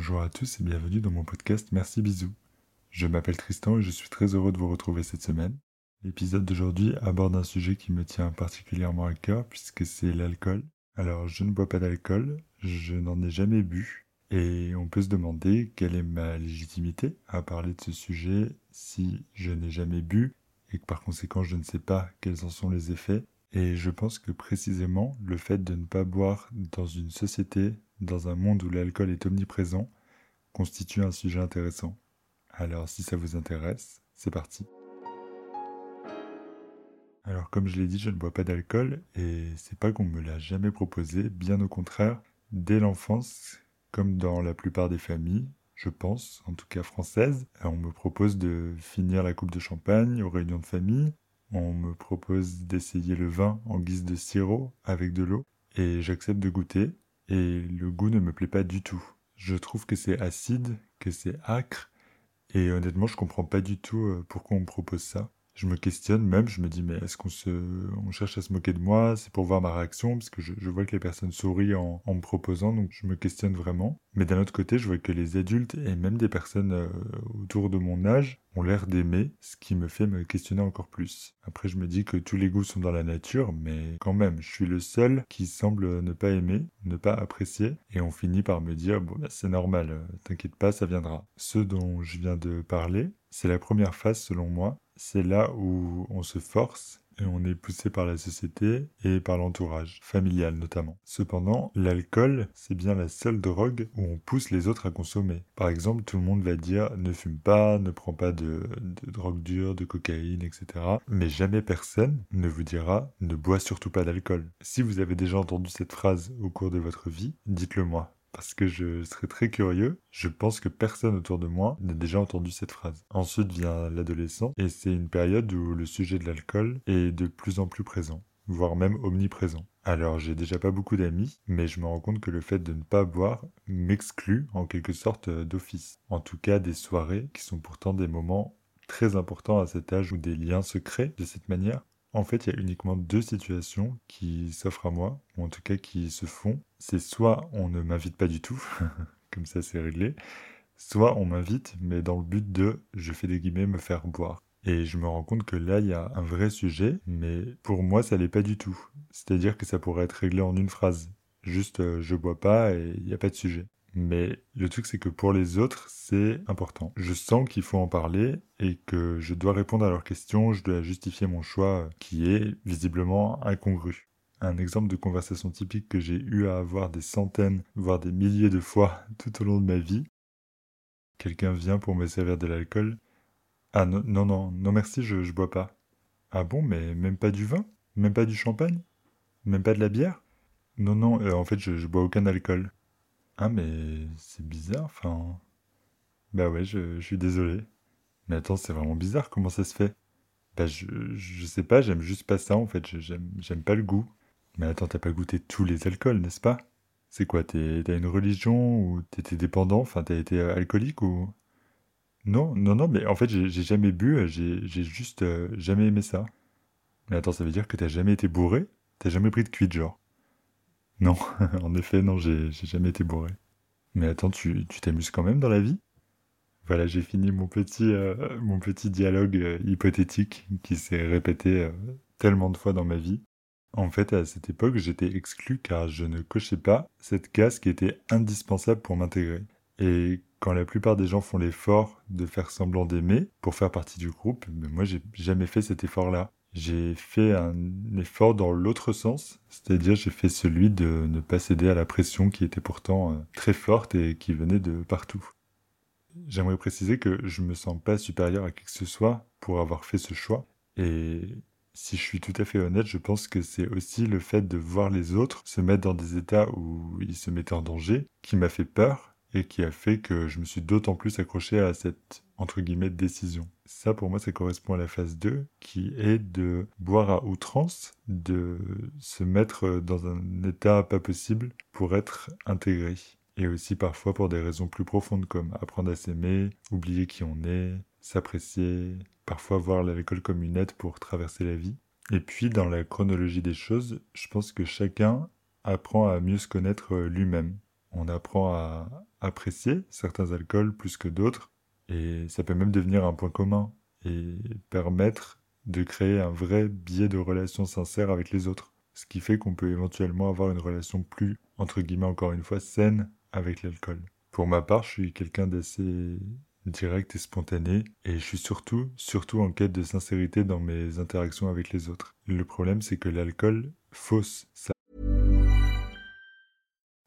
Bonjour à tous et bienvenue dans mon podcast Merci Bisous. Je m'appelle Tristan et je suis très heureux de vous retrouver cette semaine. L'épisode d'aujourd'hui aborde un sujet qui me tient particulièrement à cœur puisque c'est l'alcool. Alors je ne bois pas d'alcool, je n'en ai jamais bu et on peut se demander quelle est ma légitimité à parler de ce sujet si je n'ai jamais bu et que par conséquent je ne sais pas quels en sont les effets. Et je pense que précisément le fait de ne pas boire dans une société, dans un monde où l'alcool est omniprésent, constitue un sujet intéressant. Alors si ça vous intéresse, c'est parti. Alors comme je l'ai dit, je ne bois pas d'alcool et c'est pas qu'on me l'a jamais proposé, bien au contraire, dès l'enfance, comme dans la plupart des familles, je pense, en tout cas françaises, on me propose de finir la coupe de champagne aux réunions de famille, on me propose d'essayer le vin en guise de sirop avec de l'eau et j'accepte de goûter et le goût ne me plaît pas du tout. Je trouve que c'est acide, que c'est acre et honnêtement je comprends pas du tout euh, pourquoi on me propose ça je me questionne même, je me dis mais est-ce qu'on se, cherche à se moquer de moi? C'est pour voir ma réaction parce que je, vois que les personnes sourient en, me proposant, donc je me questionne vraiment. Mais d'un autre côté, je vois que les adultes et même des personnes euh, autour de mon âge ont l'air d'aimer, ce qui me fait me questionner encore plus. Après, je me dis que tous les goûts sont dans la nature, mais quand même, je suis le seul qui semble ne pas aimer, ne pas apprécier, et on finit par me dire bon, bah, c'est normal, euh, t'inquiète pas, ça viendra. Ce dont je viens de parler, c'est la première phase selon moi, c'est là où on se force et on est poussé par la société et par l'entourage, familial notamment. Cependant, l'alcool, c'est bien la seule drogue où on pousse les autres à consommer. Par exemple, tout le monde va dire ne fume pas, ne prends pas de, drogue dure, de cocaïne, etc. Mais jamais personne ne vous dira ne bois surtout pas d'alcool. Si vous avez déjà entendu cette phrase au cours de votre vie, dites-le moi parce que je serais très curieux. Je pense que personne autour de moi n'a déjà entendu cette phrase. Ensuite vient l'adolescence, et c'est une période où le sujet de l'alcool est de plus en plus présent, voire même omniprésent. Alors j'ai déjà pas beaucoup d'amis, mais je me rends compte que le fait de ne pas boire m'exclut en quelque sorte d'office. En tout cas des soirées qui sont pourtant des moments très importants à cet âge où des liens se créent de cette manière. En fait, il y a uniquement deux situations qui s'offrent à moi, ou en tout cas qui se font. C'est soit on ne m'invite pas du tout, comme ça c'est réglé, soit on m'invite, mais dans le but de, je fais des guillemets, me faire boire. Et je me rends compte que là, il y a un vrai sujet, mais pour moi, ça l'est pas du tout. C'est-à-dire que ça pourrait être réglé en une phrase. Juste, euh, je bois pas et il n'y a pas de sujet. Mais le truc, c'est que pour les autres, c'est important. Je sens qu'il faut en parler et que je dois répondre à leurs questions, je dois justifier mon choix qui est visiblement incongru. Un exemple de conversation typique que j'ai eu à avoir des centaines, voire des milliers de fois tout au long de ma vie. Quelqu'un vient pour me servir de l'alcool. Ah non, non, non, non merci, je, je bois pas. Ah bon, mais même pas du vin? Même pas du champagne? Même pas de la bière? Non, non, euh, en fait, je, je bois aucun alcool. Ah, mais c'est bizarre, enfin. Bah ouais, je, suis désolé. Mais attends, c'est vraiment bizarre, comment ça se fait Bah, je, je sais pas, j'aime juste pas ça en fait, j'aime pas le goût. Mais attends, t'as pas goûté tous les alcools, n'est-ce pas? C'est quoi, t'as une religion ou t'étais dépendant, enfin t'as été euh, alcoolique ou? Non, non, non, mais en fait j'ai jamais bu, j'ai juste euh, jamais aimé ça. Mais attends, ça veut dire que t'as jamais été bourré? T'as jamais pris de cuite, genre? Non, en effet, non, j'ai jamais été bourré. Mais attends, tu t'amuses quand même dans la vie? Voilà, j'ai fini mon petit, euh, mon petit dialogue euh, hypothétique qui s'est répété euh, tellement de fois dans ma vie. En fait, à cette époque, j'étais exclu car je ne cochais pas cette case qui était indispensable pour m'intégrer. Et quand la plupart des gens font l'effort de faire semblant d'aimer pour faire partie du groupe, mais moi j'ai jamais fait cet effort-là. J'ai fait un effort dans l'autre sens, c'est-à-dire j'ai fait celui de ne pas céder à la pression qui était pourtant euh, très forte et qui venait de partout. J'aimerais préciser que je me sens pas supérieur à qui que ce soit pour avoir fait ce choix et si je suis tout à fait honnête, je pense que c'est aussi le fait de voir les autres se mettre dans des états où ils se mettaient en danger qui m'a fait peur et qui a fait que je me suis d'autant plus accroché à cette entre guillemets décision. Ça pour moi ça correspond à la phase 2 qui est de boire à outrance, de se mettre dans un état pas possible pour être intégré. Et aussi parfois pour des raisons plus profondes comme apprendre à s'aimer, oublier qui on est, s'apprécier, parfois voir l'école comme une aide pour traverser la vie. Et puis dans la chronologie des choses, je pense que chacun apprend à mieux se connaître lui-même. On apprend à apprécier certains alcools plus que d'autres, et ça peut même devenir un point commun et permettre de créer un vrai biais de relation sincère avec les autres. Ce qui fait qu'on peut éventuellement avoir une relation plus, entre guillemets encore une fois, saine avec l'alcool. Pour ma part, je suis quelqu'un d'assez direct et spontané, et je suis surtout, surtout en quête de sincérité dans mes interactions avec les autres. Le problème, c'est que l'alcool fausse ça.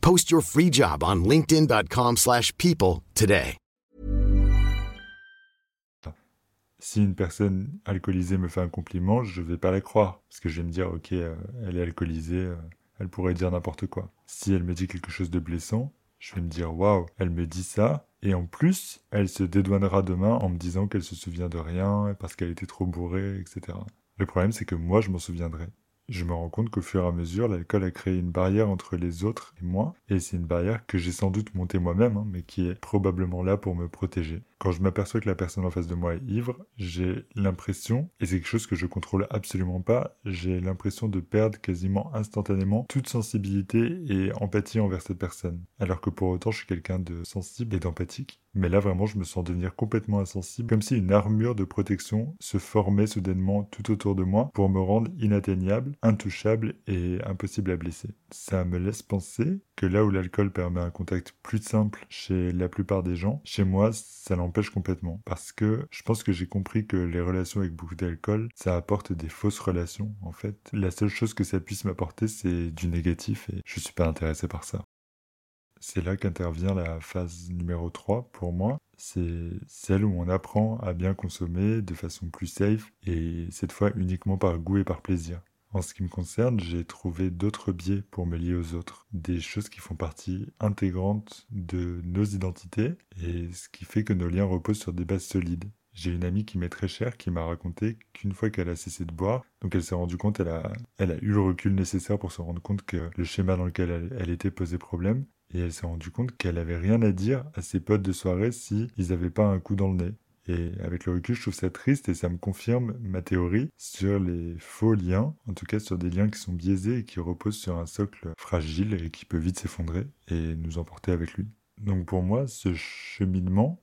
Post your free job on linkedin.com/people today. Si une personne alcoolisée me fait un compliment, je vais pas la croire parce que je vais me dire OK, euh, elle est alcoolisée, euh, elle pourrait dire n'importe quoi. Si elle me dit quelque chose de blessant, je vais me dire waouh, elle me dit ça et en plus, elle se dédouanera demain en me disant qu'elle se souvient de rien parce qu'elle était trop bourrée, etc. Le problème, c'est que moi, je m'en souviendrai je me rends compte qu'au fur et à mesure, l'alcool a créé une barrière entre les autres et moi, et c'est une barrière que j'ai sans doute montée moi-même, hein, mais qui est probablement là pour me protéger. Quand je m'aperçois que la personne en face de moi est ivre, j'ai l'impression, et c'est quelque chose que je contrôle absolument pas, j'ai l'impression de perdre quasiment instantanément toute sensibilité et empathie envers cette personne. Alors que pour autant, je suis quelqu'un de sensible et d'empathique. Mais là, vraiment, je me sens devenir complètement insensible, comme si une armure de protection se formait soudainement tout autour de moi pour me rendre inatteignable, intouchable et impossible à blesser. Ça me laisse penser que là où l'alcool permet un contact plus simple chez la plupart des gens, chez moi, ça l'empêche complètement. Parce que je pense que j'ai compris que les relations avec beaucoup d'alcool, ça apporte des fausses relations, en fait. La seule chose que ça puisse m'apporter, c'est du négatif et je suis pas intéressé par ça. C'est là qu'intervient la phase numéro 3 pour moi. C'est celle où on apprend à bien consommer de façon plus safe et cette fois uniquement par goût et par plaisir. En ce qui me concerne, j'ai trouvé d'autres biais pour me lier aux autres, des choses qui font partie intégrante de nos identités et ce qui fait que nos liens reposent sur des bases solides. J'ai une amie qui m'est très chère qui m'a raconté qu'une fois qu'elle a cessé de boire, donc elle s'est rendue compte, elle a, eu le recul nécessaire pour se rendre compte que le schéma dans lequel elle, elle était posait problème, et elle s'est rendue compte qu'elle avait rien à dire à ses potes de soirée si ils n'avaient pas un coup dans le nez. Et avec le recul, je trouve ça triste et ça me confirme ma théorie sur les faux liens, en tout cas sur des liens qui sont biaisés et qui reposent sur un socle fragile et qui peut vite s'effondrer et nous emporter avec lui. Donc pour moi, ce cheminement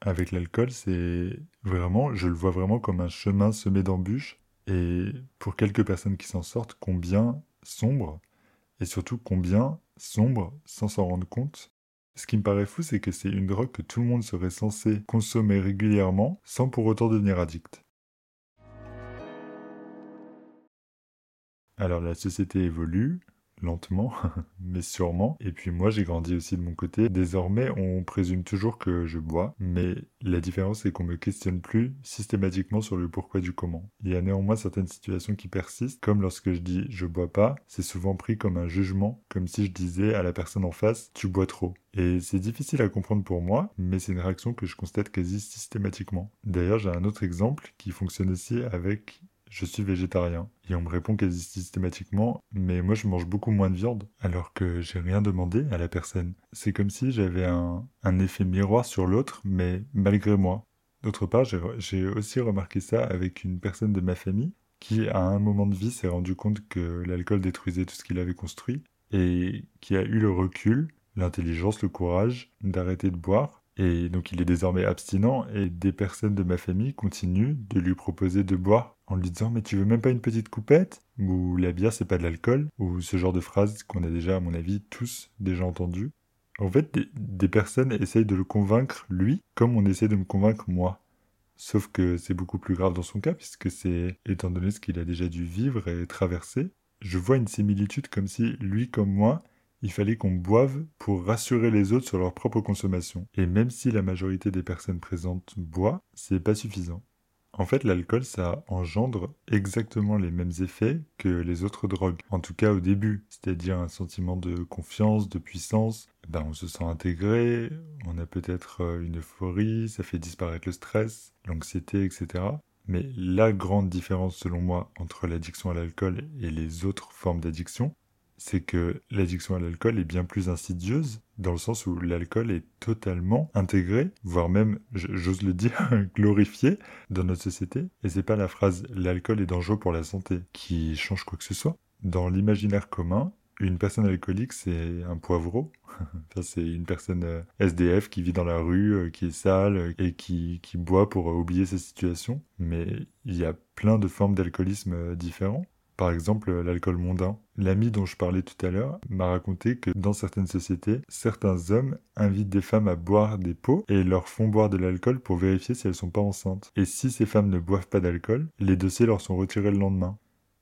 avec l'alcool, c'est vraiment, je le vois vraiment comme un chemin semé d'embûches et pour quelques personnes qui s'en sortent, combien sombre et surtout combien sombre sans s'en rendre compte. Ce qui me paraît fou, c'est que c'est une drogue que tout le monde serait censé consommer régulièrement sans pour autant devenir addict. Alors la société évolue, lentement, mais sûrement. Et puis moi, j'ai grandi aussi de mon côté. Désormais, on présume toujours que je bois, mais la différence est qu'on me questionne plus systématiquement sur le pourquoi du comment. Il y a néanmoins certaines situations qui persistent, comme lorsque je dis je bois pas, c'est souvent pris comme un jugement, comme si je disais à la personne en face tu bois trop. Et c'est difficile à comprendre pour moi, mais c'est une réaction que je constate quasi systématiquement. D'ailleurs, j'ai un autre exemple qui fonctionne aussi avec je suis végétarien. Et on me répond quasi systématiquement, mais moi je mange beaucoup moins de viande, alors que j'ai rien demandé à la personne. C'est comme si j'avais un, effet miroir sur l'autre, mais malgré moi. D'autre part, j'ai aussi remarqué ça avec une personne de ma famille qui, à un moment de vie, s'est rendu compte que l'alcool détruisait tout ce qu'il avait construit et qui a eu le recul, l'intelligence, le courage d'arrêter de boire et donc il est désormais abstinent et des personnes de ma famille continuent de lui proposer de boire en lui disant mais tu veux même pas une petite coupette? Ou la bière c'est pas de l'alcool? Ou ce genre de phrases qu'on a déjà à mon avis tous déjà entendues. En fait des, personnes essayent de le convaincre lui comme on essaie de me convaincre moi. Sauf que c'est beaucoup plus grave dans son cas puisque c'est étant donné ce qu'il a déjà dû vivre et traverser. Je vois une similitude comme si lui comme moi il fallait qu'on boive pour rassurer les autres sur leur propre consommation. Et même si la majorité des personnes présentes boit, c'est pas suffisant. En fait, l'alcool, ça engendre exactement les mêmes effets que les autres drogues. En tout cas au début, c'est-à-dire un sentiment de confiance, de puissance. Ben, on se sent intégré, on a peut-être euh, une euphorie, ça fait disparaître le stress, l'anxiété, etc. Mais la grande différence selon moi entre l'addiction à l'alcool et les autres formes d'addiction, c'est que l'addiction à l'alcool est bien plus insidieuse, dans le sens où l'alcool est totalement intégré, voire même, j'ose le dire, glorifié dans notre société. Et c'est pas la phrase l'alcool est dangereux pour la santé qui change quoi que ce soit. Dans l'imaginaire commun, une personne alcoolique, c'est un poivreau. c'est une personne euh, SDF qui vit dans la rue, euh, qui est sale et qui, qui boit pour oublier sa situation. Mais il y a plein de formes d'alcoolisme euh, différents. Par exemple, l'alcool mondain. L'ami dont je parlais tout à l'heure m'a raconté que dans certaines sociétés, certains hommes invitent des femmes à boire des pots et leur font boire de l'alcool pour vérifier si elles sont pas enceintes. Et si ces femmes ne boivent pas d'alcool, les dossiers leur sont retirés le lendemain.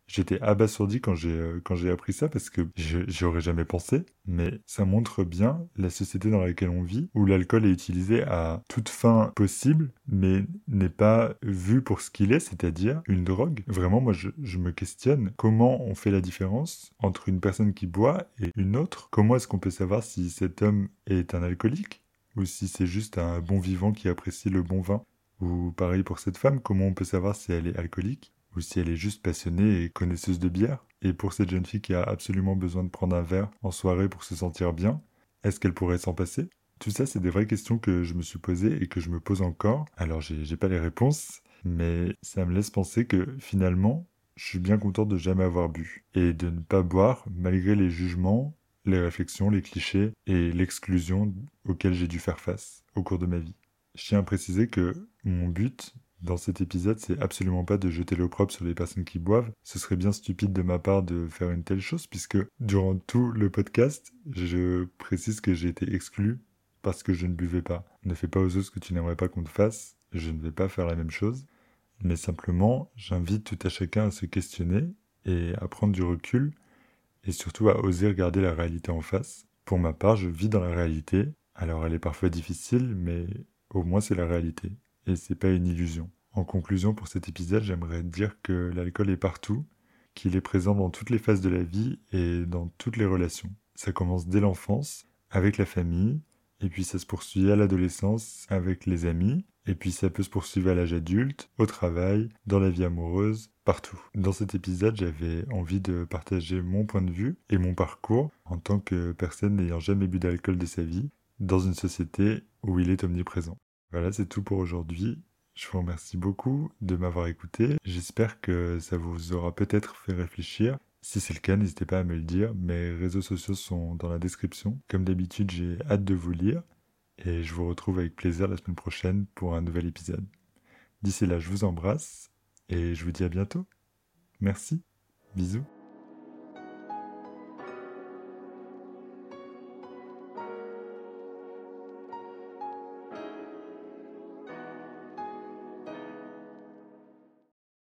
J'étais abasourdi quand j'ai euh, quand j'ai appris ça parce que j'y aurais jamais pensé, mais ça montre bien la société dans laquelle on vit où l'alcool est utilisé à toute fin possible, mais n'est pas vu pour ce qu'il est, c'est-à-dire une drogue. Vraiment, moi, je, je me questionne comment on fait la différence entre une personne qui boit et une autre. Comment est-ce qu'on peut savoir si cet homme est un alcoolique ou si c'est juste un bon vivant qui apprécie le bon vin? Ou pareil pour cette femme, comment on peut savoir si elle est alcoolique? Ou si elle est juste passionnée et connaisseuse de bière. Et pour cette jeune fille qui a absolument besoin de prendre un verre en soirée pour se sentir bien, est-ce qu'elle pourrait s'en passer? Tout ça, c'est des vraies questions que je me suis posées et que je me pose encore. Alors, j'ai pas les réponses, mais ça me laisse penser que finalement, je suis bien content de jamais avoir bu et de ne pas boire malgré les jugements, les réflexions, les clichés et l'exclusion auxquels j'ai dû faire face au cours de ma vie. Je tiens à préciser que mon but dans cet épisode, c'est absolument pas de jeter l'opprobre sur les personnes qui boivent. Ce serait bien stupide de ma part de faire une telle chose, puisque durant tout le podcast, je précise que j'ai été exclu parce que je ne buvais pas. Ne fais pas aux autres ce que tu n'aimerais pas qu'on te fasse. Je ne vais pas faire la même chose. Mais simplement, j'invite tout à chacun à se questionner et à prendre du recul et surtout à oser regarder la réalité en face. Pour ma part, je vis dans la réalité. Alors elle est parfois difficile, mais au moins c'est la réalité et c'est pas une illusion. En conclusion pour cet épisode, j'aimerais dire que l'alcool est partout, qu'il est présent dans toutes les phases de la vie et dans toutes les relations. Ça commence dès l'enfance, avec la famille, et puis ça se poursuit à l'adolescence avec les amis, et puis ça peut se poursuivre à l'âge adulte, au travail, dans la vie amoureuse, partout. Dans cet épisode, j'avais envie de partager mon point de vue et mon parcours en tant que personne n'ayant jamais bu d'alcool de sa vie, dans une société où il est omniprésent. Voilà, c'est tout pour aujourd'hui. Je vous remercie beaucoup de m'avoir écouté. J'espère que ça vous aura peut-être fait réfléchir. Si c'est le cas, n'hésitez pas à me le dire. Mes réseaux sociaux sont dans la description. Comme d'habitude, j'ai hâte de vous lire. Et je vous retrouve avec plaisir la semaine prochaine pour un nouvel épisode. D'ici là, je vous embrasse et je vous dis à bientôt. Merci. Bisous.